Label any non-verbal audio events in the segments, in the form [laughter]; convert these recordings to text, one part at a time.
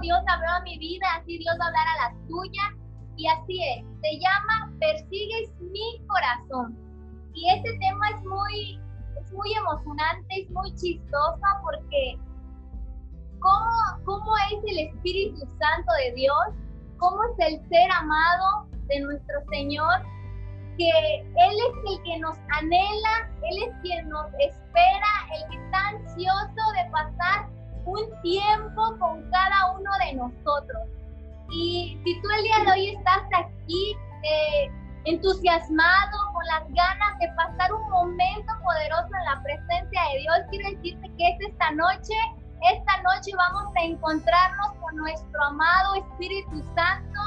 Dios habló a mi vida, así Dios va a hablar a la tuya. Y así es, se llama Persigues mi corazón. Y este tema es muy, es muy emocionante, es muy chistoso porque ¿cómo, cómo es el Espíritu Santo de Dios, cómo es el ser amado de nuestro Señor, que Él es el que nos anhela, Él es quien nos espera, el que está ansioso de pasar un tiempo con cada uno de nosotros. Y si tú el día de hoy estás aquí eh, entusiasmado, con las ganas de pasar un momento poderoso en la presencia de Dios, quiero decirte que es esta noche, esta noche vamos a encontrarnos con nuestro amado Espíritu Santo,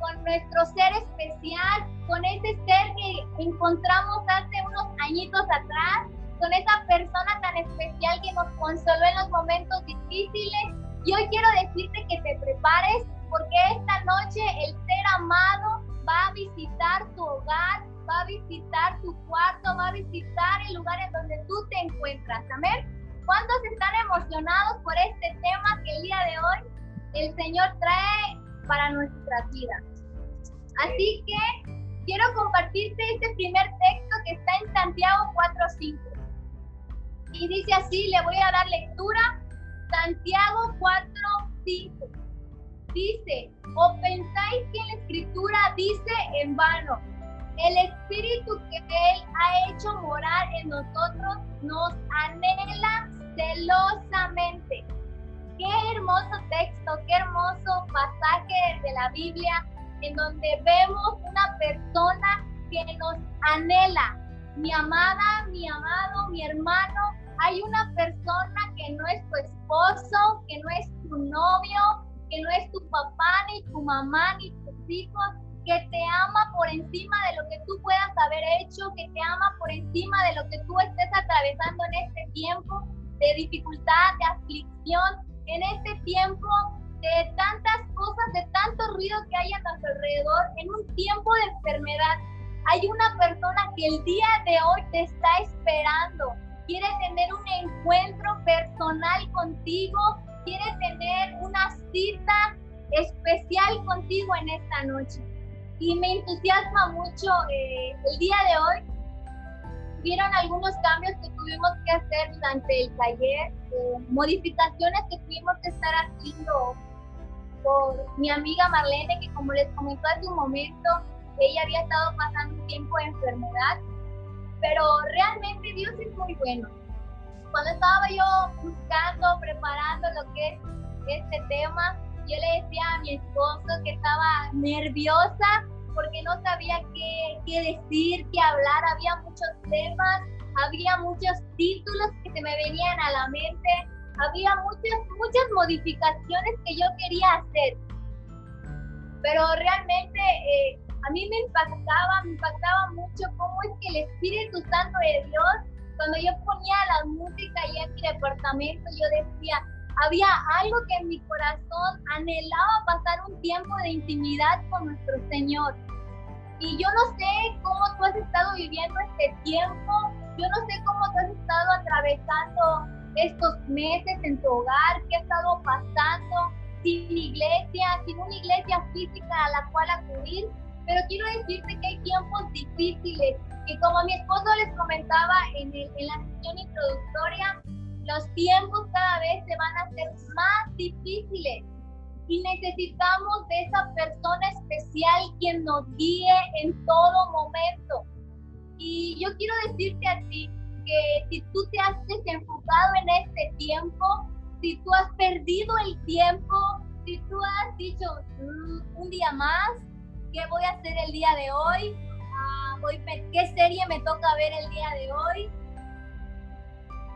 con nuestro ser especial, con ese ser que encontramos hace unos añitos atrás, con esa persona tan especial que nos consoló en los momentos difíciles. Y hoy quiero decirte que te prepares porque esta noche el ser amado va a visitar tu hogar, va a visitar tu cuarto, va a visitar el lugar en donde tú te encuentras. Amén. ¿Cuántos están emocionados por este tema que el día de hoy el Señor trae para nuestra vida? Así que quiero compartirte este primer texto que está en Santiago 4.5. Y dice así, le voy a dar lectura, Santiago 4.5 dice, o pensáis que la escritura dice en vano, el espíritu que Él ha hecho morar en nosotros nos anhela celosamente. Qué hermoso texto, qué hermoso pasaje de la Biblia en donde vemos una persona que nos anhela. Mi amada, mi amado, mi hermano, hay una persona que no es tu esposo, que no es tu novio, que no es tu papá, ni tu mamá, ni tus hijos, que te ama por encima de lo que tú puedas haber hecho, que te ama por encima de lo que tú estés atravesando en este tiempo de dificultad, de aflicción, en este tiempo de tantas cosas, de tanto ruido que hay a tu alrededor, en un tiempo de enfermedad. Hay una persona que el día de hoy te está esperando, quiere tener un encuentro personal contigo, quiere tener una cita especial contigo en esta noche. Y me entusiasma mucho eh, el día de hoy. Vieron algunos cambios que tuvimos que hacer durante el taller, eh, modificaciones que tuvimos que estar haciendo por mi amiga Marlene, que como les comentó hace un momento, ella había estado pasando un tiempo de enfermedad, pero realmente Dios es muy bueno. Cuando estaba yo buscando, preparando lo que es este tema, yo le decía a mi esposo que estaba nerviosa porque no sabía qué, qué decir, qué hablar, había muchos temas, había muchos títulos que se me venían a la mente, había muchas, muchas modificaciones que yo quería hacer. Pero realmente eh, a mí me impactaba, me impactaba mucho cómo es que el Espíritu Santo de Dios cuando yo ponía la música ahí en mi departamento, yo decía, había algo que en mi corazón anhelaba pasar un tiempo de intimidad con nuestro Señor. Y yo no sé cómo tú has estado viviendo este tiempo, yo no sé cómo tú has estado atravesando estos meses en tu hogar, qué ha estado pasando sin iglesia, sin una iglesia física a la cual acudir, pero quiero decirte que hay tiempos difíciles y como mi esposo les comentaba en, en la sesión introductoria, los tiempos cada vez se van a hacer más difíciles y necesitamos de esa persona especial quien nos guíe en todo momento. Y yo quiero decirte a ti que si tú te has desenfocado en este tiempo, si tú has perdido el tiempo, si tú has dicho mm, un día más, ¿qué voy a hacer el día de hoy? qué serie me toca ver el día de hoy.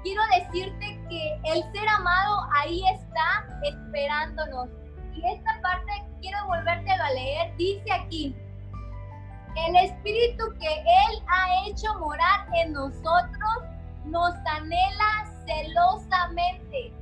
Quiero decirte que el ser amado ahí está esperándonos. Y esta parte quiero volvértelo a leer. Dice aquí, el espíritu que Él ha hecho morar en nosotros nos anhela celosamente.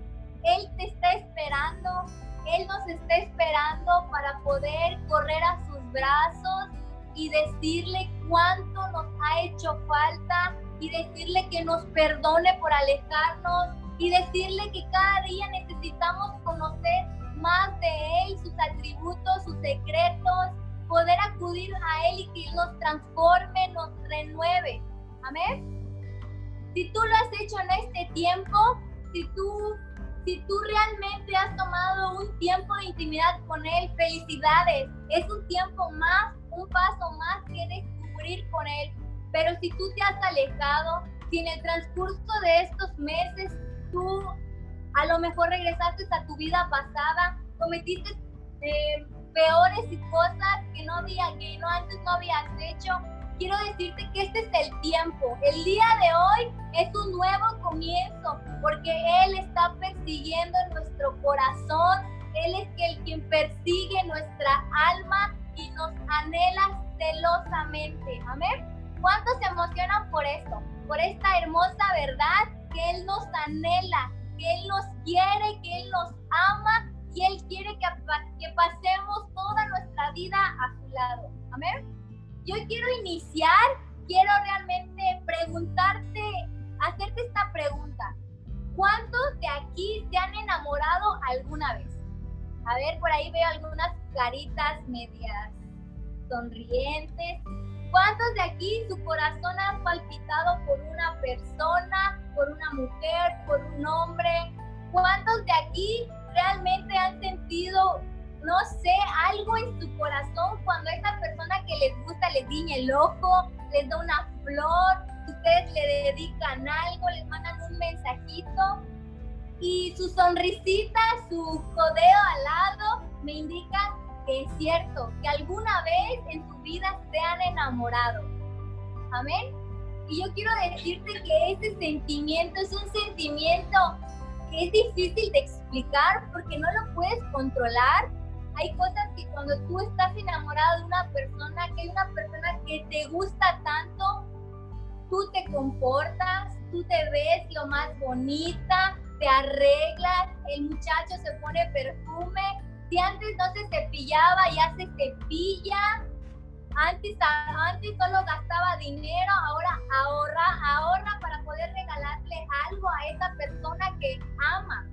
Él te está esperando, Él nos está esperando para poder correr a sus brazos y decirle cuánto nos ha hecho falta y decirle que nos perdone por alejarnos y decirle que cada día necesitamos conocer más de Él, sus atributos, sus secretos, poder acudir a Él y que Él nos transforme, nos renueve. Amén. Si tú lo has hecho en este tiempo, si tú, si tú realmente has tomado un tiempo de intimidad con Él, felicidades. Es un tiempo más, un paso más que descubrir con Él. Pero si tú te has alejado, si en el transcurso de estos meses tú a lo mejor regresaste a tu vida pasada, cometiste eh, peores cosas que no había, que no antes no habías hecho, quiero decirte que este es el tiempo. El día de hoy es un nuevo comienzo porque Él está persiguiendo nuestro corazón. Él es el quien persigue nuestra alma y nos anhela celosamente. Amén. ¿Cuántos se emocionan por esto? Por esta hermosa verdad que Él nos anhela, que Él nos quiere, que Él nos ama y Él quiere que, que pasemos toda nuestra vida a su lado. Amén. Yo quiero iniciar, quiero realmente preguntarte, hacerte esta pregunta. ¿Cuántos de aquí se han enamorado alguna vez? A ver, por ahí veo algunas caritas medias sonrientes. ¿Cuántos de aquí su corazón ha palpitado por una persona, por una mujer, por un hombre? ¿Cuántos de aquí realmente han sentido, no sé, algo en su corazón cuando esa persona que les gusta les guiña el ojo, les da una flor, ustedes le dedican algo, les mandan un mensajito y su sonrisita, su codeo al lado me indican que es cierto, que alguna vez en su vida se han enamorado. Amén. Y yo quiero decirte que ese sentimiento es un sentimiento que es difícil de explicar porque no lo puedes controlar. Hay cosas que cuando tú estás enamorado de una persona, que hay una persona que te gusta tanto, tú te comportas, tú te ves lo más bonita, te arreglas, el muchacho se pone perfume. Si antes no se cepillaba, ya se cepilla antes, antes solo gastaba dinero, ahora ahorra, ahorra para poder regalarle algo a esa persona que ama.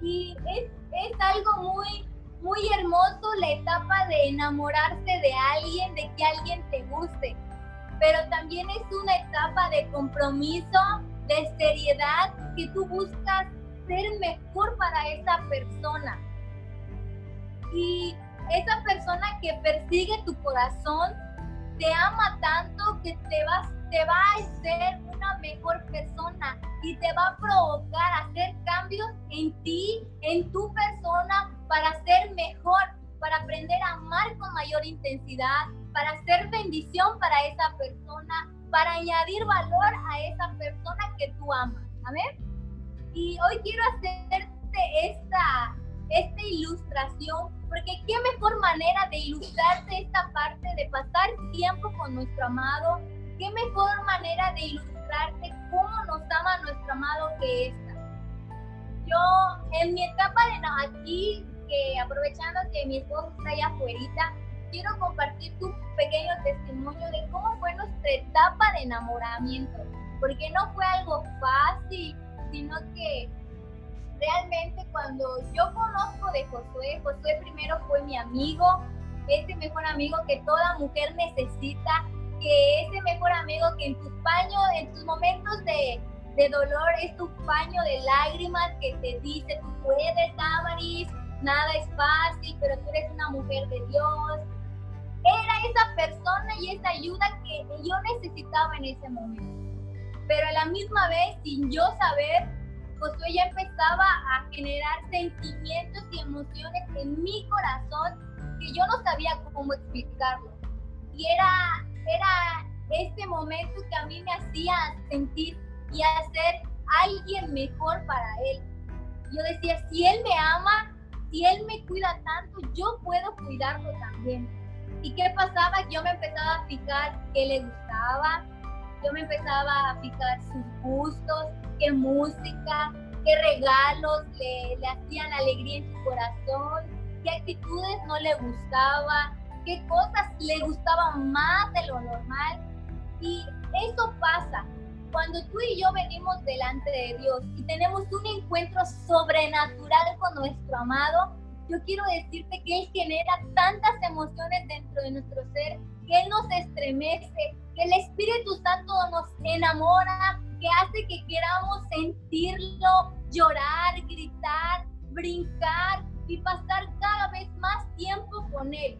Y es, es algo muy, muy hermoso la etapa de enamorarse de alguien, de que alguien te guste. Pero también es una etapa de compromiso, de seriedad, que tú buscas ser mejor para esa persona. Y esa persona que persigue tu corazón te ama tanto que te va, te va a hacer una mejor persona y te va a provocar hacer cambios en ti, en tu persona, para ser mejor, para aprender a amar con mayor intensidad, para hacer bendición para esa persona, para añadir valor a esa persona que tú amas. Amén. Y hoy quiero hacerte esta, esta ilustración porque qué mejor manera de ilustrarte esta parte de pasar tiempo con nuestro amado, qué mejor manera de ilustrarte cómo nos ama nuestro amado que esta. Yo en mi etapa de aquí, que aprovechando que mi esposo está allá afuera, quiero compartir tu pequeño testimonio de cómo fue nuestra etapa de enamoramiento, porque no fue algo fácil, sino que realmente cuando yo conozco de Josué, Josué primero fue mi amigo, ese mejor amigo que toda mujer necesita, que ese mejor amigo que en tus paños, en tus momentos de, de dolor es tu paño de lágrimas que te dice, tú puedes, Amaris, nada es fácil, pero tú eres una mujer de Dios. Era esa persona y esa ayuda que yo necesitaba en ese momento. Pero a la misma vez, sin yo saber, Josué ya empezaba a generar sentimientos y emociones en mi corazón que yo no sabía cómo explicarlo. Y era, era este momento que a mí me hacía sentir y hacer alguien mejor para él. Yo decía, si él me ama, si él me cuida tanto, yo puedo cuidarlo también. ¿Y qué pasaba? Yo me empezaba a fijar qué le gustaba, yo me empezaba a fijar sus gustos, qué música, qué regalos le, le hacían alegría en su corazón, qué actitudes no le gustaban, qué cosas le gustaban más de lo normal. Y eso pasa. cuando tú y yo venimos delante de Dios y tenemos un encuentro sobrenatural con nuestro amado, yo quiero decirte que Él genera tantas emociones dentro de nuestro ser, que Él nos estremece, que el Espíritu Santo nos enamora, que hace que queramos sentirlo, llorar, gritar, brincar y pasar cada vez más tiempo con Él.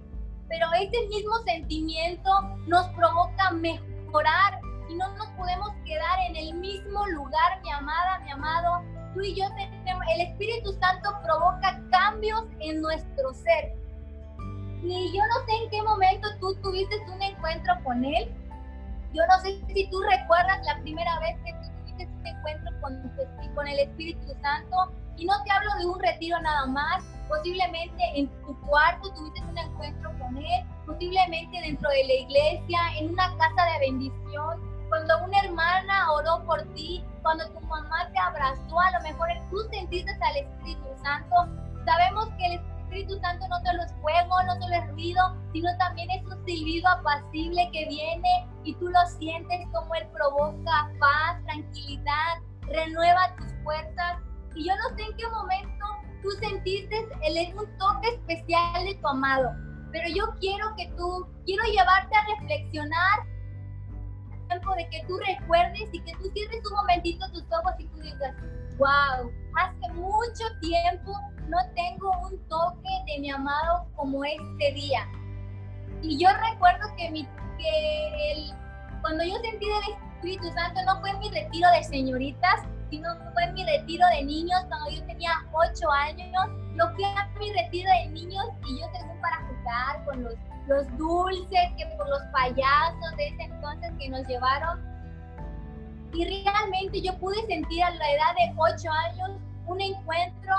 Pero ese mismo sentimiento nos provoca mejorar y no nos podemos quedar en el mismo lugar, mi amada, mi amado. Tú y yo tenemos, el Espíritu Santo provoca cambios en nuestro ser. Y yo no sé en qué momento tú tuviste un encuentro con Él. Yo no sé si tú recuerdas la primera vez que tú tuviste un encuentro con, con el Espíritu Santo. Y no te hablo de un retiro nada más. Posiblemente en tu cuarto tuviste un encuentro con Él. Posiblemente dentro de la iglesia, en una casa de bendición cuando una hermana oró por ti, cuando tu mamá te abrazó, a lo mejor tú sentiste al Espíritu Santo. Sabemos que el Espíritu Santo no solo es fuego, no solo es ruido, sino también es un silbido apacible que viene y tú lo sientes como Él provoca paz, tranquilidad, renueva tus fuerzas. Y yo no sé en qué momento tú sentiste el, un toque especial de tu amado, pero yo quiero que tú, quiero llevarte a reflexionar de que tú recuerdes y que tú cierres un momentito tus ojos y tú digas, wow, hace mucho tiempo no tengo un toque de mi amado como este día. Y yo recuerdo que, mi, que el, cuando yo sentí del Espíritu Santo no fue mi retiro de señoritas, sino fue mi retiro de niños cuando yo tenía 8 años. Yo fui a mi retiro de niños y yo según para jugar con los los dulces, que por los payasos de ese entonces que nos llevaron. Y realmente yo pude sentir a la edad de 8 años un encuentro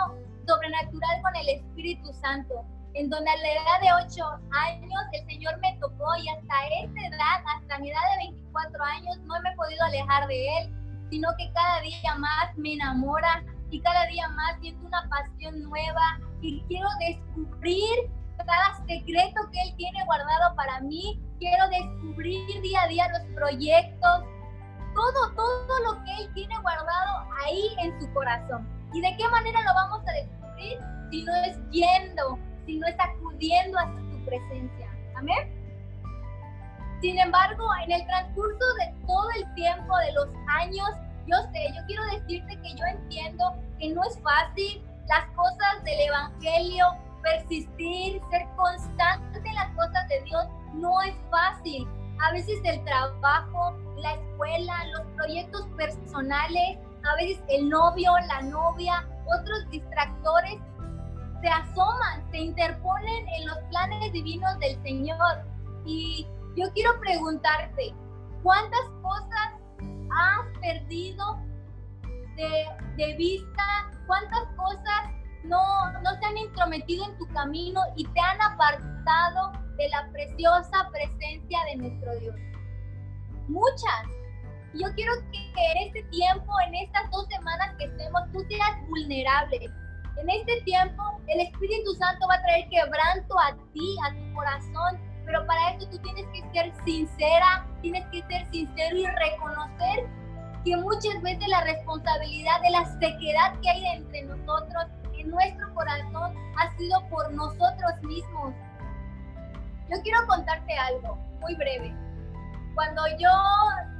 sobrenatural con el Espíritu Santo, en donde a la edad de 8 años el Señor me tocó y hasta esta edad, hasta mi edad de 24 años, no me he podido alejar de Él, sino que cada día más me enamora y cada día más siento una pasión nueva y quiero descubrir cada secreto que Él tiene guardado para mí. Quiero descubrir día a día los proyectos, todo, todo lo que Él tiene guardado ahí en su corazón. ¿Y de qué manera lo vamos a descubrir? Si no es yendo, si no es acudiendo a su presencia. Amén. Sin embargo, en el transcurso de todo el tiempo, de los años, yo sé, yo quiero decirte que yo entiendo que no es fácil las cosas del Evangelio, persistir, ser constante en las cosas de Dios no es fácil. A veces el trabajo, la escuela, los proyectos personales, a veces el novio, la novia, otros distractores se asoman, se interponen en los planes divinos del Señor. Y yo quiero preguntarte, ¿cuántas cosas has perdido de, vista? ¿Cuántas cosas no, no se han intrometido en tu camino y te han apartado de la preciosa presencia de nuestro Dios. Muchas. Yo quiero que en este tiempo, en estas dos semanas que estemos, tú seas vulnerable. En este tiempo, el Espíritu Santo va a traer quebranto a ti, a tu corazón, pero para eso tú tienes que ser sincera, tienes que ser sincero y reconocer que muchas veces la responsabilidad de la sequedad que hay entre nosotros nuestro corazón ha sido por nosotros mismos. Yo quiero contarte algo muy breve. Cuando yo,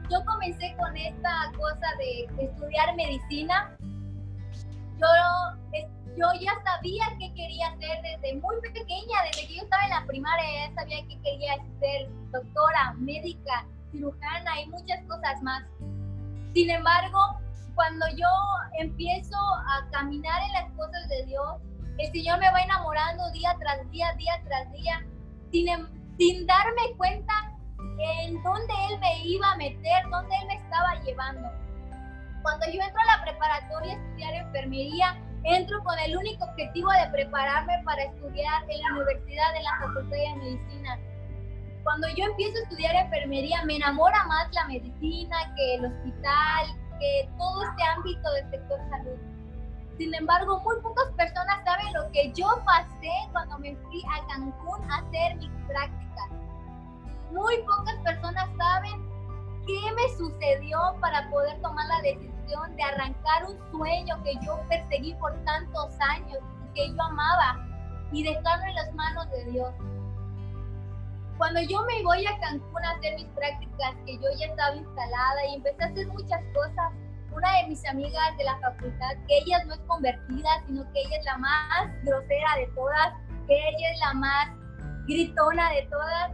yo comencé con esta cosa de estudiar medicina, yo, yo ya sabía qué quería hacer desde muy pequeña, desde que yo estaba en la primaria, ya sabía que quería ser doctora, médica, cirujana y muchas cosas más. Sin embargo, cuando yo empiezo a caminar en las cosas de Dios, el Señor me va enamorando día tras día, día tras día, sin, em, sin darme cuenta en dónde Él me iba a meter, dónde Él me estaba llevando. Cuando yo entro a la preparatoria a estudiar enfermería, entro con el único objetivo de prepararme para estudiar en la universidad, en la Facultad de Medicina. Cuando yo empiezo a estudiar enfermería, me enamora más la medicina que el hospital, que todo este ámbito del sector salud. Sin embargo, muy pocas personas saben lo que yo pasé cuando me fui a Cancún a hacer mis prácticas. Muy pocas personas saben qué me sucedió para poder tomar la decisión de arrancar un sueño que yo perseguí por tantos años y que yo amaba y dejarlo en las manos de Dios. Cuando yo me voy a Cancún a hacer mis prácticas, que yo ya estaba instalada y empecé a hacer muchas cosas, una de mis amigas de la facultad, que ella no es convertida, sino que ella es la más grosera de todas, que ella es la más gritona de todas,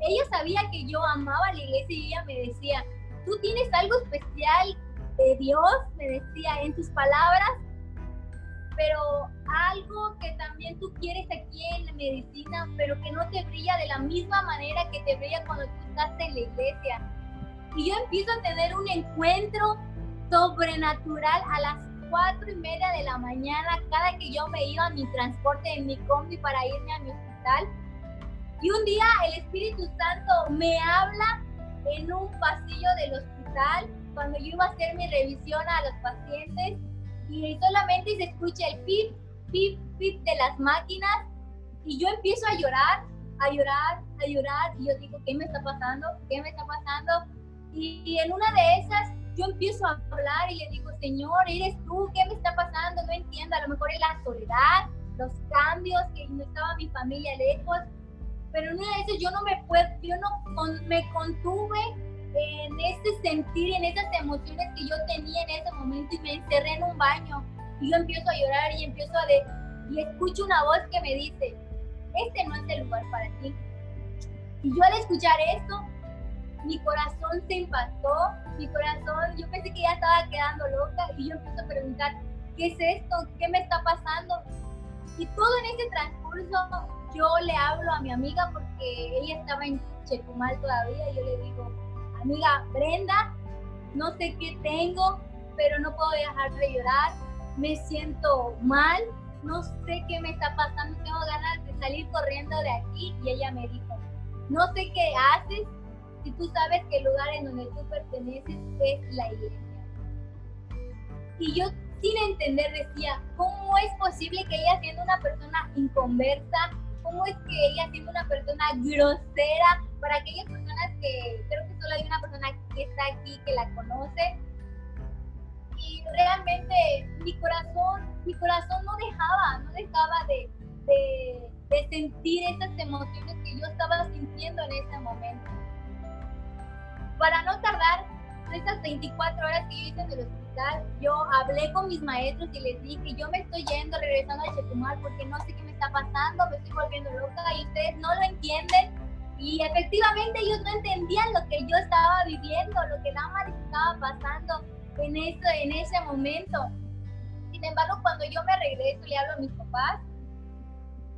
ella sabía que yo amaba la iglesia y ella me decía, tú tienes algo especial de Dios, me decía en tus palabras, pero algo que también tú quieres aquí en la medicina, pero que no te brilla de la misma manera que te brilla cuando tú estás en la iglesia. Y yo empiezo a tener un encuentro sobrenatural a las cuatro y media de la mañana, cada que yo me iba a mi transporte en mi combi para irme a mi hospital y un día el Espíritu Santo me habla en un pasillo del hospital cuando yo iba a hacer mi revisión a los pacientes y solamente se escucha el pip, pip, pip de las máquinas y yo empiezo a llorar, a llorar, a llorar y yo digo, ¿qué me está pasando? ¿Qué me está pasando? Y, en una de esas yo empiezo a hablar y le digo, Señor, eres tú, ¿qué me está pasando? No entiendo, a lo mejor es la soledad, los cambios, que no estaba mi familia lejos, pero en una de esas yo no me puedo, yo no me contuve en ese sentir en esas emociones que yo tenía en ese momento y me encerré en un baño y yo empiezo a llorar y empiezo a de, y escucho una voz que me dice, este no es el lugar para ti. Y yo al escuchar esto, mi corazón se impactó, mi corazón, yo pensé que ya estaba quedando loca y yo empiezo a preguntar, ¿qué es esto? ¿Qué me está pasando? Y todo en ese transcurso yo le hablo a mi amiga porque ella estaba en Chetumal todavía y yo le digo, amiga Brenda, no sé qué tengo, pero no puedo dejar de llorar, me siento mal, no sé qué me está pasando, tengo ganas de salir corriendo de aquí y ella me dijo, no sé qué haces si tú sabes que el lugar en donde tú perteneces es la iglesia. Y yo sin entender decía, ¿cómo es posible que ella siendo una persona inconversa, cómo es que ella siendo una persona grosera para aquellas personas que solo hay una persona que está aquí que la conoce y realmente mi corazón mi corazón no dejaba no dejaba de, de, de sentir esas emociones que yo estaba sintiendo en ese momento para no tardar esas 24 horas que yo hice en el hospital, yo hablé con mis maestros y les dije, yo me estoy yendo, regresando a Chetumal porque no sé qué me está pasando, me estoy volviendo loca y ustedes no lo entienden. Y efectivamente ellos no entendían lo que yo estaba viviendo, lo que más estaba pasando en ese, en ese momento. Sin embargo, cuando yo me regreso y le hablo a mis papás,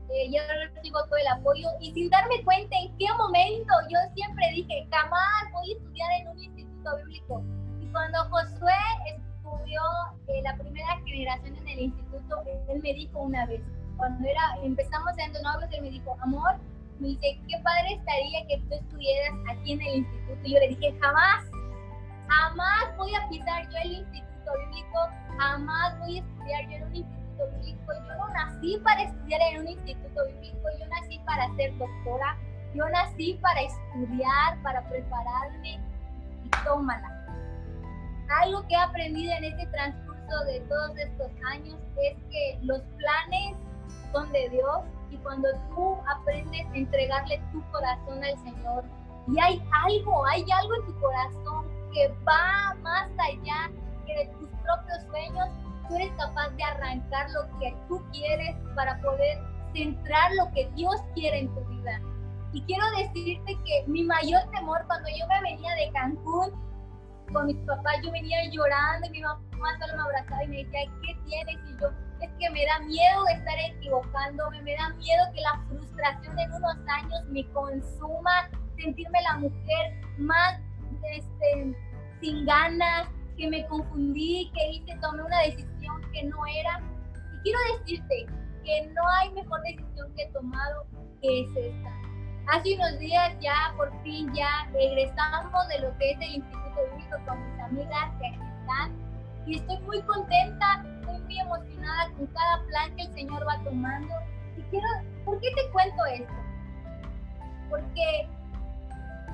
eh, yo recibo todo el apoyo y sin darme cuenta en qué momento yo siempre dije, jamás voy a estudiar en un instituto bíblico. Y cuando Josué estudió eh, la primera generación en el instituto, él me dijo una vez, cuando era, empezamos siendo novios, él me dijo, amor, me dice, qué padre estaría que tú estuvieras aquí en el instituto. Y yo le dije, jamás, jamás voy a pisar yo el instituto bíblico, jamás voy a estudiar yo en un instituto bíblico. Yo no nací para estudiar en un instituto bíblico, yo nací para ser doctora, yo nací para estudiar, para prepararme y tómala. Algo que he aprendido en este transcurso de todos estos años es que los planes de Dios y cuando tú aprendes a entregarle tu corazón al Señor y hay algo, hay algo en tu corazón que va más allá que de tus propios sueños, tú eres capaz de arrancar lo que tú quieres para poder centrar lo que Dios quiere en tu vida. Y quiero decirte que mi mayor temor cuando yo me venía de Cancún con mis papás, yo venía llorando y mi mamá solo me abrazaba y me decía, ¿qué tienes? Y yo, es que me da miedo estar equivocándome, me da miedo que la frustración en unos años me consuma, sentirme la mujer más este, sin ganas, que me confundí, que hice, tomé una decisión que no era. Y quiero decirte que no hay mejor decisión que he tomado que es esta. Hace unos días ya, por fin, ya regresamos de lo que es el Instituto Bíblico con mis amigas que aquí están. Y estoy muy contenta muy emocionada con cada plan que el Señor va tomando. Y quiero, ¿por qué te cuento esto? Porque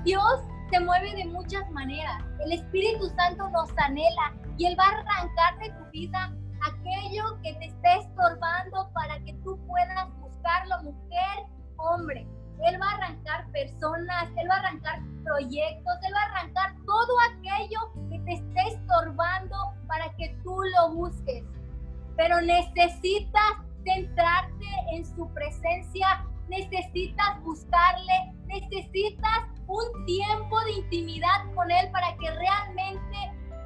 Dios se mueve de muchas maneras. El Espíritu Santo nos anhela y Él va a arrancar de tu vida aquello que te esté estorbando para que tú puedas buscarlo, mujer, hombre. Él va a arrancar personas, Él va a arrancar proyectos, Él va a arrancar todo aquello que te esté estorbando para que tú lo busques. Pero necesitas centrarte en su presencia, necesitas buscarle, necesitas un tiempo de intimidad con Él para que realmente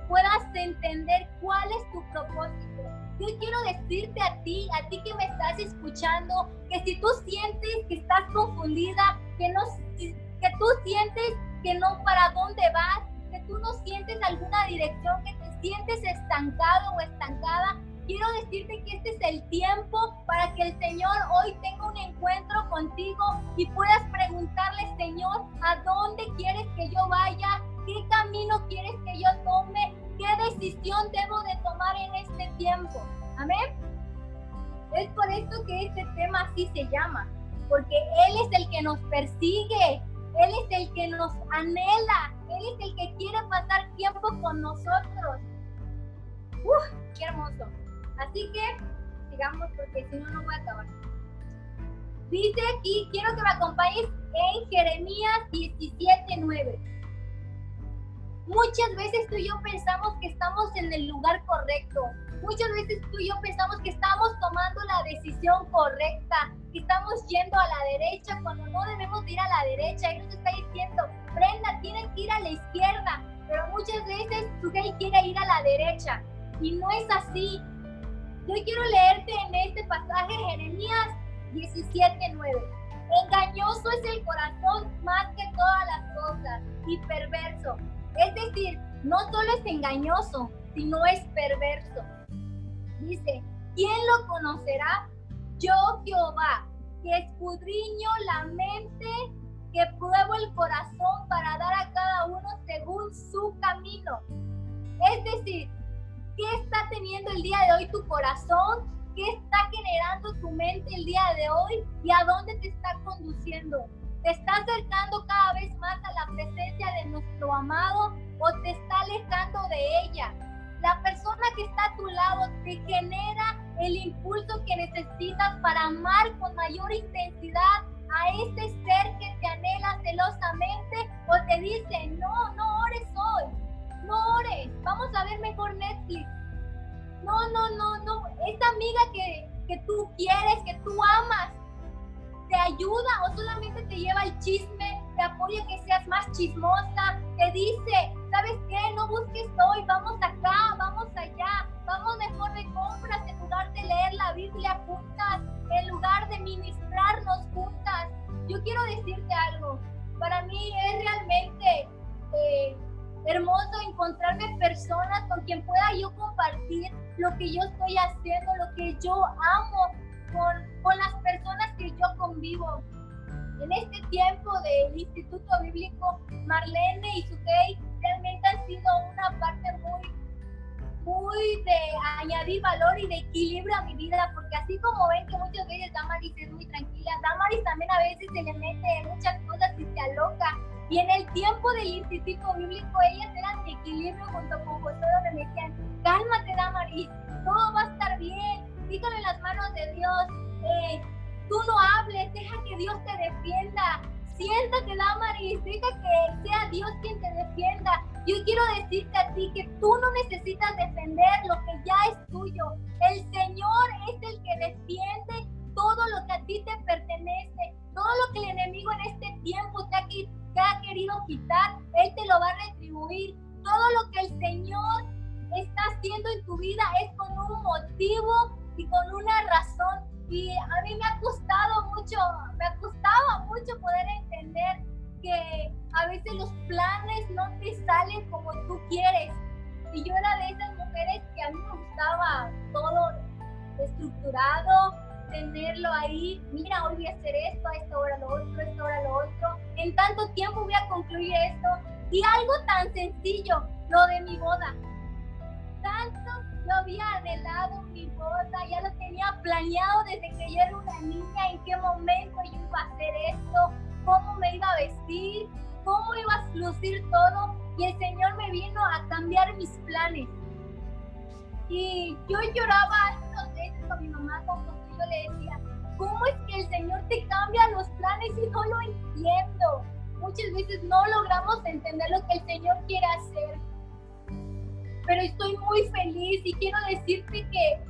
puedas entender cuál es tu propósito. Yo quiero decirte a ti, a ti que me estás escuchando, que si tú sientes que estás confundida, que no que tú sientes que no para dónde vas, que tú no sientes alguna dirección, que te sientes estancado o estancada, quiero decirte que este es el tiempo para que el Señor hoy tenga un encuentro contigo y puedas preguntarle, Señor, ¿a dónde quieres que yo vaya? ¿Qué camino quieres que yo tome? ¿Qué decisión debo de tomar en este tiempo? Amén. Es por esto que este tema así se llama, porque Él es el que nos persigue, Él es el que nos anhela, Él es el que quiere pasar tiempo con nosotros. ¡Uf! ¡Qué hermoso! Así que sigamos porque si no, no voy a acabar. Dice aquí, quiero que me acompañes en Jeremías 17:9. Muchas veces tú y yo pensamos que estamos en el lugar correcto. Muchas veces tú y yo pensamos que estamos tomando la decisión correcta, que estamos yendo a la derecha cuando no debemos ir a la derecha. Y nos está diciendo, Brenda, tienes que ir a la izquierda. Pero muchas veces tú quiere ir a la derecha. Y no es así. Yo quiero leerte en este pasaje Jeremías 17:9. Engañoso es el corazón más que todas las cosas y perverso. Es decir, no solo es engañoso, sino es perverso. Dice, ¿quién lo conocerá? Yo Jehová, que escudriño la mente, que pruebo el corazón para dar a cada uno según su camino. Es decir, ¿Qué está teniendo el día de hoy tu corazón? ¿Qué está generando tu mente el día de hoy? ¿Y a dónde te está conduciendo? ¿Te está acercando cada vez más a la presencia de nuestro amado o te está alejando de ella? La persona que está a tu lado te genera el impulso que necesitas para amar con mayor intensidad a ese ser que te anhela celosamente o te dice, no, no ores hoy, no ores, vamos a ver mejor Netflix. No, no, no, no, esta amiga que, que tú quieres, que tú amas, te ayuda o solamente te lleva el chisme, te apoya que seas más chismosa, te dice, ¿sabes qué? No busques hoy, vamos acá, vamos allá, vamos mejor de compras en lugar de leer la Biblia juntas, en lugar de ministrarnos juntas. Yo quiero decirte algo, para mí es realmente eh, hermoso encontrarme personas con quien pueda yo compartir lo que yo estoy haciendo, lo que yo amo con, con las personas que yo convivo. En este tiempo del Instituto Bíblico, Marlene y Sugei realmente han sido una parte muy, muy de añadir valor y de equilibrio a mi vida, porque así como ven que muchas veces Damaris es muy tranquila, Damaris también a veces se le mete muchas cosas y se aloca y en el tiempo del instituto bíblico, ellas eran de equilibrio junto con José, donde me decían, cálmate, Damaris, todo va a estar bien, dígale las manos de Dios, eh, tú no hables, deja que Dios te defienda, siéntate, Damaris, deja que sea Dios quien te defienda. Yo quiero decirte a ti que tú no necesitas defender lo que ya es tuyo. El Señor es el que defiende todo lo que a ti te pertenece, todo lo que el enemigo en este tiempo te ha te ha querido quitar, Él te lo va a retribuir. Todo lo que el Señor está haciendo en tu vida es con un motivo y con una razón. Y a mí me ha costado mucho, me ha costado mucho poder entender que a veces los planes no te salen como tú quieres. Y yo era de esas mujeres que a mí me gustaba todo estructurado, tenerlo ahí, mira, hoy voy a hacer esto, a esta hora lo otro, a esta hora lo otro, en tanto tiempo voy a concluir esto. Y algo tan sencillo, lo de mi boda. Tanto yo había anhelado mi boda, ya lo tenía planeado desde que yo era una niña, en qué momento yo iba a hacer esto, cómo me iba a vestir. cómo iba a lucir todo y el Señor me vino a cambiar mis planes. Y yo lloraba algunos veces con mi mamá yo le decía, ¿cómo es que el Señor te cambia los planes y no lo entiendo? Muchas veces no logramos entender lo que el Señor quiere hacer. Pero estoy muy feliz y quiero decirte que,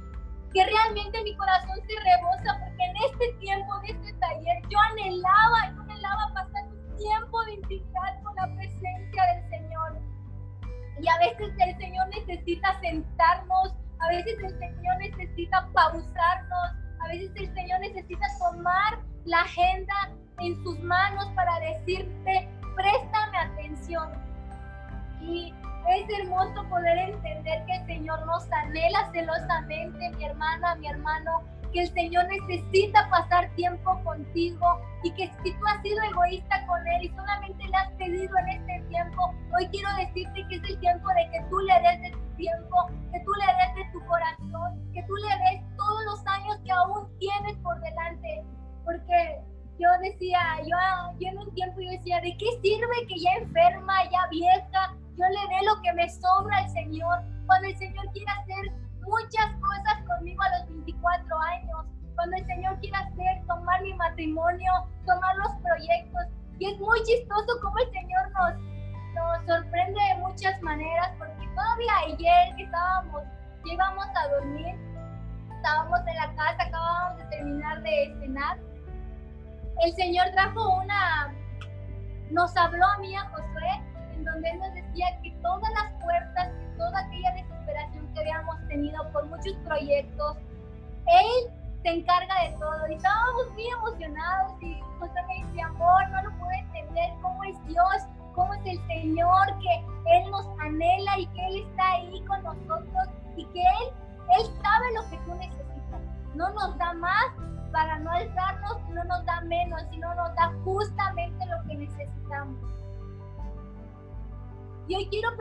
que realmente mi corazón se rebosa porque en este tiempo de este taller yo anhelaba, yo anhelaba pasar un tiempo de intimidad con la presencia del Señor. Y a veces el Señor necesita sentarnos, a veces el Señor necesita pausarnos, a veces el Señor necesita tomar la agenda en sus manos para decirte, préstame atención. Y es hermoso poder entender que el Señor nos anhela celosamente, mi hermana, mi hermano, que el Señor necesita pasar tiempo contigo y que si tú has sido egoísta con Él y solamente le has pedido en este tiempo, hoy quiero decirte que es el tiempo de que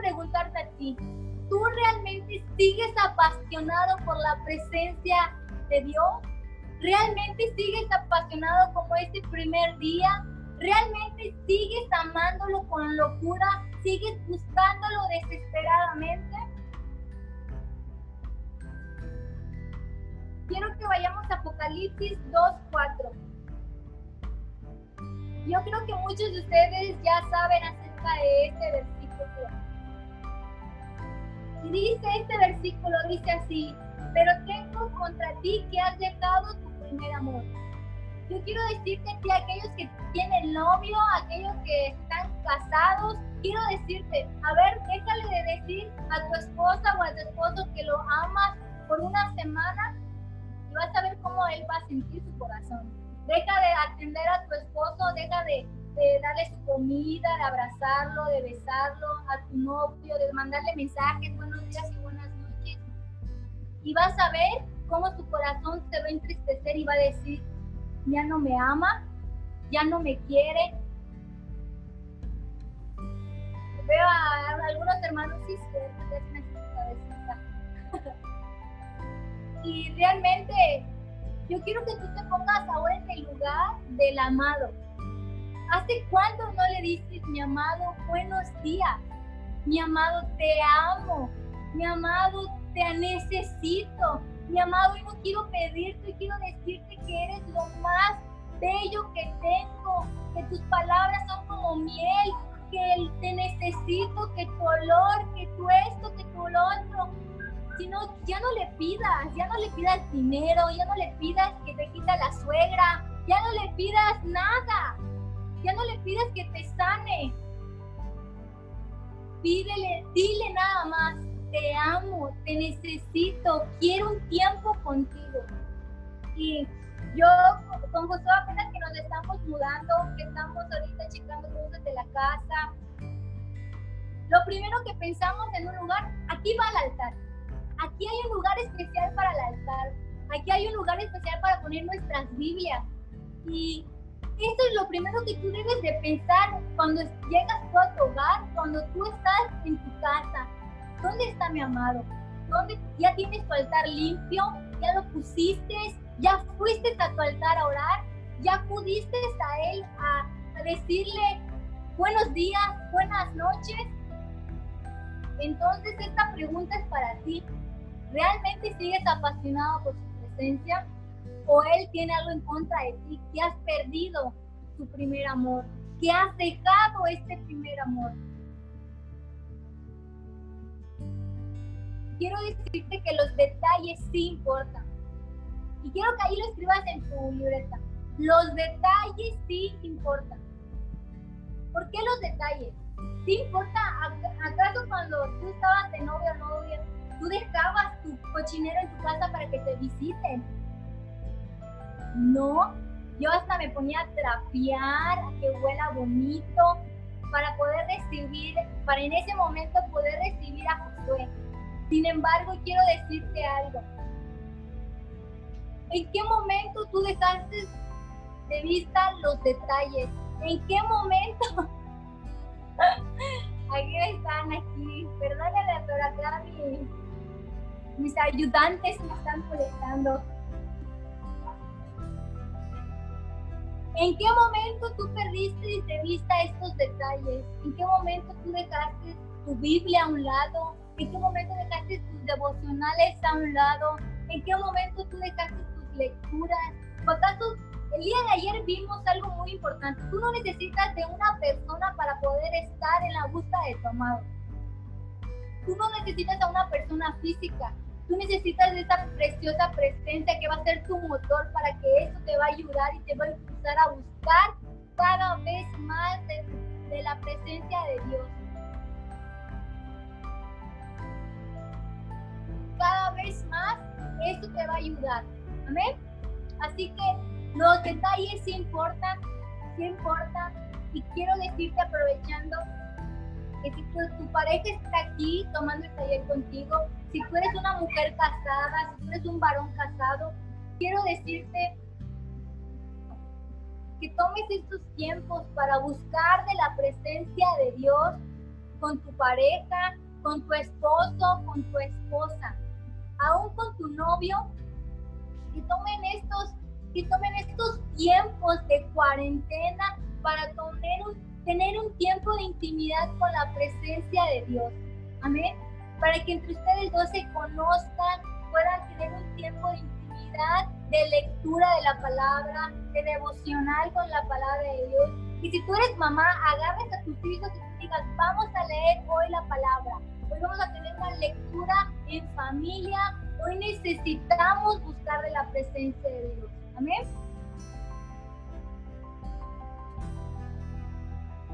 preguntarte a ti, ¿tú realmente sigues apasionado por la presencia de Dios? ¿Realmente sigues apasionado como este primer día? ¿Realmente sigues amándolo con locura? ¿Sigues buscándolo desesperadamente? Quiero que vayamos a Apocalipsis 2.4. Yo creo que muchos de ustedes ya saben acerca de este versículo y dice este versículo, dice así, pero tengo contra ti que has dejado tu primer amor. Yo quiero decirte a aquellos que tienen novio, aquellos que están casados, quiero decirte, a ver, déjale de decir a tu esposa o a tu esposo que lo amas por una semana y vas a ver cómo él va a sentir su corazón. Deja de atender a tu esposo, deja de de darle su comida, de abrazarlo, de besarlo a tu novio, de mandarle mensajes, buenos días y buenas noches. Y vas a ver cómo tu corazón se va a entristecer y va a decir, ya no me ama, ya no me quiere. Veo a, algunos hermanos y [laughs] y realmente yo quiero que tú te pongas ahora en el lugar del amado ¿Hace cuánto no le dices, mi amado, buenos días? Mi amado, te amo. Mi amado, te necesito. Mi amado, y no quiero pedirte, quiero decirte que eres lo más bello que tengo, que tus palabras son como miel, que te necesito, que tu olor, que tu esto, que tu otro. Si no, ya no le pidas, ya no le pidas dinero, ya no le pidas que te quita la suegra, ya no le pidas nada. Ya no le pides que te sane. Pídele, dile nada más, te amo, te necesito, quiero un tiempo contigo. Y yo con Josué apenas que nos estamos mudando, que estamos ahorita checando cosas de la casa, lo primero que pensamos en un lugar, aquí va el altar. Aquí hay un lugar especial para el altar. Aquí hay un lugar especial para poner nuestras Biblias. Y esto es lo primero que tú debes de pensar cuando llegas a tu hogar, cuando tú estás en tu casa. ¿Dónde está mi amado? ¿Dónde ya tienes tu altar limpio? ¿Ya lo pusiste? ¿Ya fuiste a tu altar a orar? ¿Ya acudiste a él a decirle, buenos días, buenas noches. Entonces esta pregunta es para ti. ¿Realmente sigues apasionado por su presencia? ¿O él tiene algo en contra de ti? ¿Que has perdido tu primer amor? ¿Que has dejado este primer amor? Quiero decirte que los detalles sí importan. Y quiero que ahí lo escribas en tu libreta. Los detalles sí importan. ¿Por qué los detalles? ¿Sí importa? ¿Acaso cuando tú estabas de novio o novia, tú dejabas tu cochinero en tu casa para que te visiten? No, yo hasta me ponía a trapear, a que huela bonito, para poder recibir, para en ese momento poder recibir a Josué. Sin embargo, quiero decirte algo. ¿En qué momento tú dejaste de vista los detalles? ¿En qué momento? [laughs] aquí están, aquí. Perdónenme, pero acá mis ayudantes me están molestando. ¿En qué momento tú perdiste de vista estos detalles? ¿En qué momento tú dejaste tu Biblia a un lado? ¿En qué momento dejaste tus devocionales a un lado? ¿En qué momento tú dejaste tus lecturas? ¿Acaso el día de ayer vimos algo muy importante? Tú no necesitas de una persona para poder estar en la búsqueda de tu amado. Tú no necesitas a una persona física. Tú necesitas de esa preciosa presencia que va a ser tu motor para que eso te va a ayudar y te va a a buscar cada vez más de, de la presencia de Dios. Cada vez más, eso te va a ayudar. Amén. Así que los detalles sí importan, sí importan. Y quiero decirte aprovechando que si tu, pareja está aquí tomando el taller contigo, si tú eres una mujer casada, si tú eres un varón casado, quiero decirte que tomes estos tiempos para buscar de la presencia de Dios con tu pareja, con tu esposo, con tu esposa, aún con tu novio, que tomen estos, que tomen estos tiempos de cuarentena para tener un tener un tiempo de intimidad con la presencia de Dios. Amén. Para que entre ustedes dos se conozcan, puedan tener un tiempo de intimidad, de lectura de la palabra, de devocional con la palabra de Dios. Y si tú eres mamá, agarres a tus hijos y digas, vamos a leer hoy la palabra. Hoy vamos a tener una lectura en familia. Hoy necesitamos buscar de la presencia de Dios. Amén.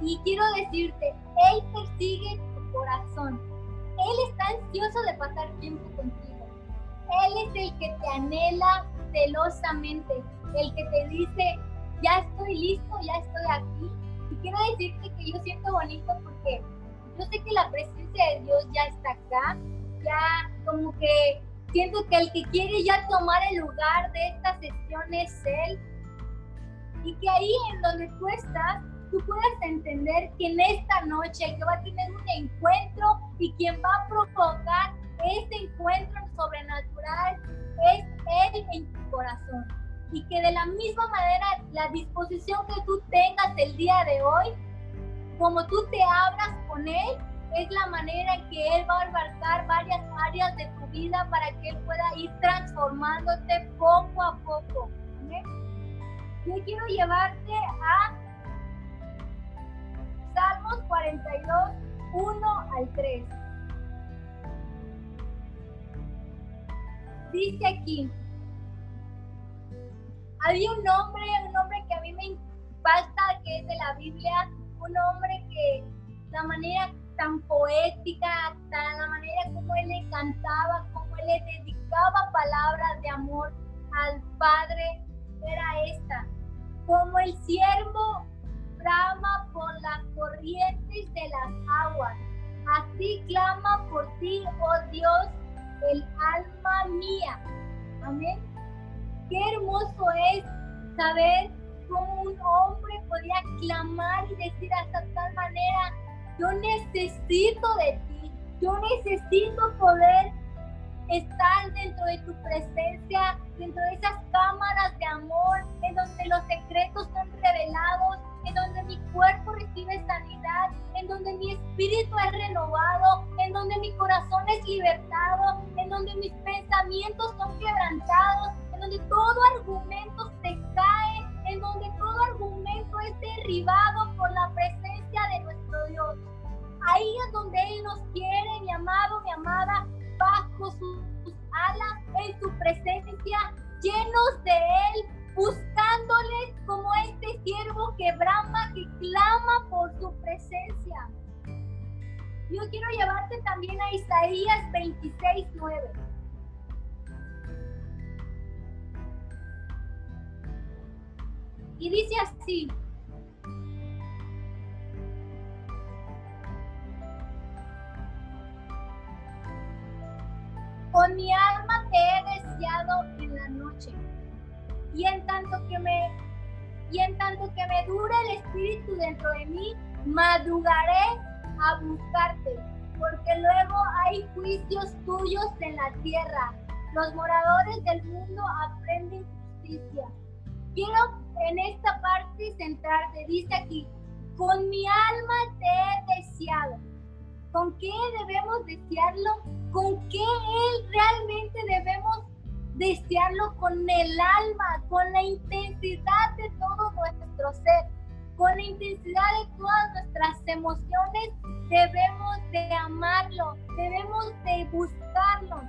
Y quiero decirte, Él persigue tu corazón. Él está ansioso de pasar tiempo contigo. Él es el que te anhela celosamente, el que te dice, ya estoy listo, ya estoy aquí. Y quiero decirte que yo siento bonito porque yo sé que la presencia de Dios ya está acá, ya como que siento que el que quiere ya tomar el lugar de esta sesión es Él. Y que ahí en donde tú estás, tú puedas entender que en esta noche el que va a tener un encuentro y quien va a provocar ese encuentro sobrenatural es Él en tu corazón. Y que de la misma manera la disposición que tú tengas el día de hoy, como tú te abras con Él, es la manera que Él va a abarcar varias áreas de tu vida para que Él pueda ir transformándote poco a poco. Yo quiero llevarte a Salmos 42, 1 al 3. Dice aquí, había un hombre, un hombre que a mí me impacta, que es de la Biblia, un hombre que la manera tan poética, tan la manera como él le cantaba, como él le dedicaba palabras de amor al Padre, era esta. Como el siervo brama por las corrientes de las aguas. Así clama por ti, oh Dios, el alma mía. Amén. Qué hermoso es saber cómo un hombre podía clamar y decir hasta tal manera, yo necesito de ti, yo necesito poder estar dentro de tu presencia, dentro de esas cámaras de amor, en donde los secretos son revelados, en donde mi cuerpo recibe sanidad espíritu es renovado, en donde mi corazón es libertado, en donde mis pensamientos son quebrantados, en donde todo argumento se cae, en donde todo argumento es derribado por la presencia de nuestro Dios. Ahí es donde Él nos quiere, mi amado, mi amada, bajo sus alas, en su presencia, llenos de Él, buscándoles como este siervo que brama, que clama por su presencia. Yo quiero llevarte también a Isaías 26, 9. Y dice así. Con mi alma te he deseado en la noche y en tanto que me y en tanto que me dure el espíritu dentro de mí, madrugaré a buscarte, porque luego hay juicios tuyos en la tierra. Los moradores del mundo aprenden justicia. Quiero en esta parte centrarte, dice aquí, con mi alma te he deseado. ¿Con qué debemos desearlo? ¿Con qué Él realmente debemos desearlo con el alma, con la intensidad de todo nuestro ser, con la intensidad de todas nuestras emociones, debemos de amarlo, debemos de buscarlo.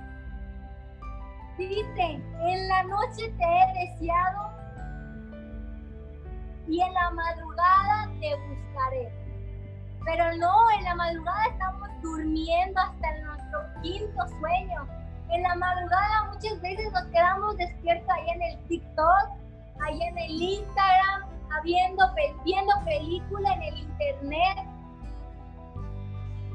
Dice, en la noche te he deseado y en la madrugada te buscaré. Pero no, en la madrugada estamos durmiendo hasta nuestro quinto sueño en la madrugada muchas veces nos quedamos despiertos ahí en el TikTok, ahí en el Instagram, viendo, viendo película en el internet.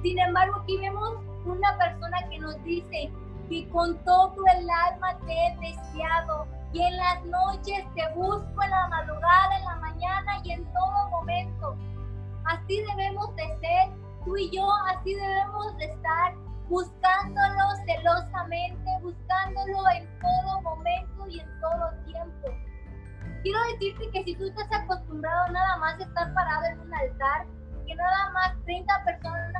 Sin embargo, aquí vemos una persona que nos dice que con todo el alma te he deseado y en las noches te busco en la madrugada, en la mañana y en todo momento. Así debemos de ser, tú y yo, así debemos de estar buscándolo celosamente, buscándolo decirte que si tú estás acostumbrado nada más a estar parado en un altar, que nada más 30 personas,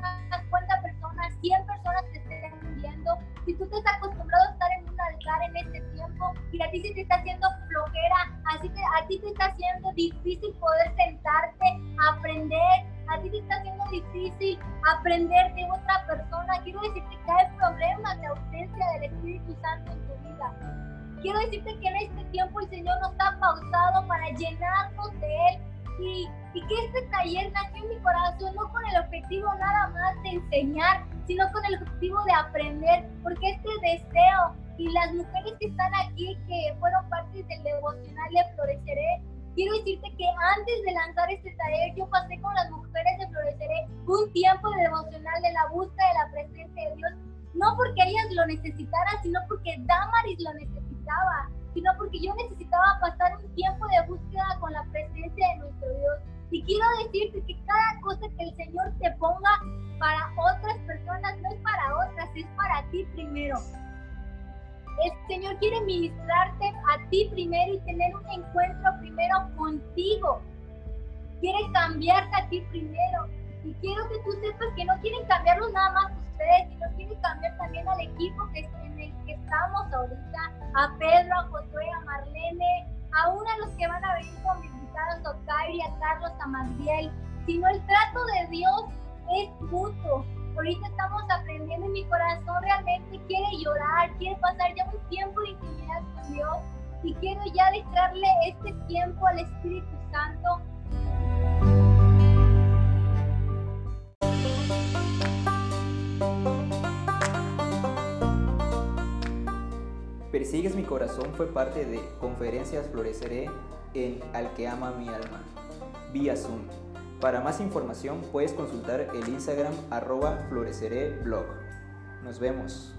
50 personas, 100 personas te estén viendo, si tú te estás acostumbrado a estar en un altar en este tiempo y a ti se te está haciendo flojera, así que a ti te está haciendo difícil poder sentarte, aprender, a ti te está haciendo difícil aprender de otra persona, quiero decirte que hay problemas de ausencia del Espíritu Santo en tu vida. Quiero decirte que en este tiempo el Señor nos ha pausado para llenarnos de Él. Y, y, que este taller nació en mi corazón no con el objetivo nada más de enseñar, sino con el objetivo de aprender, porque este deseo y las mujeres que están aquí, que fueron parte del devocional de Floreceré, quiero decirte que antes de lanzar este taller, yo pasé con las mujeres de Floreceré un tiempo de devocional de la búsqueda de la presencia de Dios, no porque ellas lo necesitaran, sino porque Damaris lo necesitaba, sino porque yo necesitaba pasar un tiempo de búsqueda con la presencia de nuestro Dios. Y quiero decirte que cada cosa que el Señor te ponga para otras personas no es para otras, es para ti primero. El Señor quiere ministrarte a ti primero y tener un encuentro primero contigo. Quiere cambiarte a ti primero. Y quiero que tú sepas que no quieren cambiarlos nada más ustedes, sino quieren cambiar también al equipo que, en el que estamos ahorita, a Pedro, a Josué, a Marlene, a uno de los que van a venir con invitados, a Kairi, a Carlos, a Magdiel. Sino el trato de Dios es mutuo ahorita estamos aprendiendo y mi corazón realmente quiere llorar, quiere pasar ya un tiempo de intimidad con Dios y quiero ya dejarle este tiempo al Espíritu Santo. Persigues mi corazón fue parte de Conferencias Floreceré en Al que ama mi alma, vía Zoom. Para más información puedes consultar el Instagram arroba blog. Nos vemos.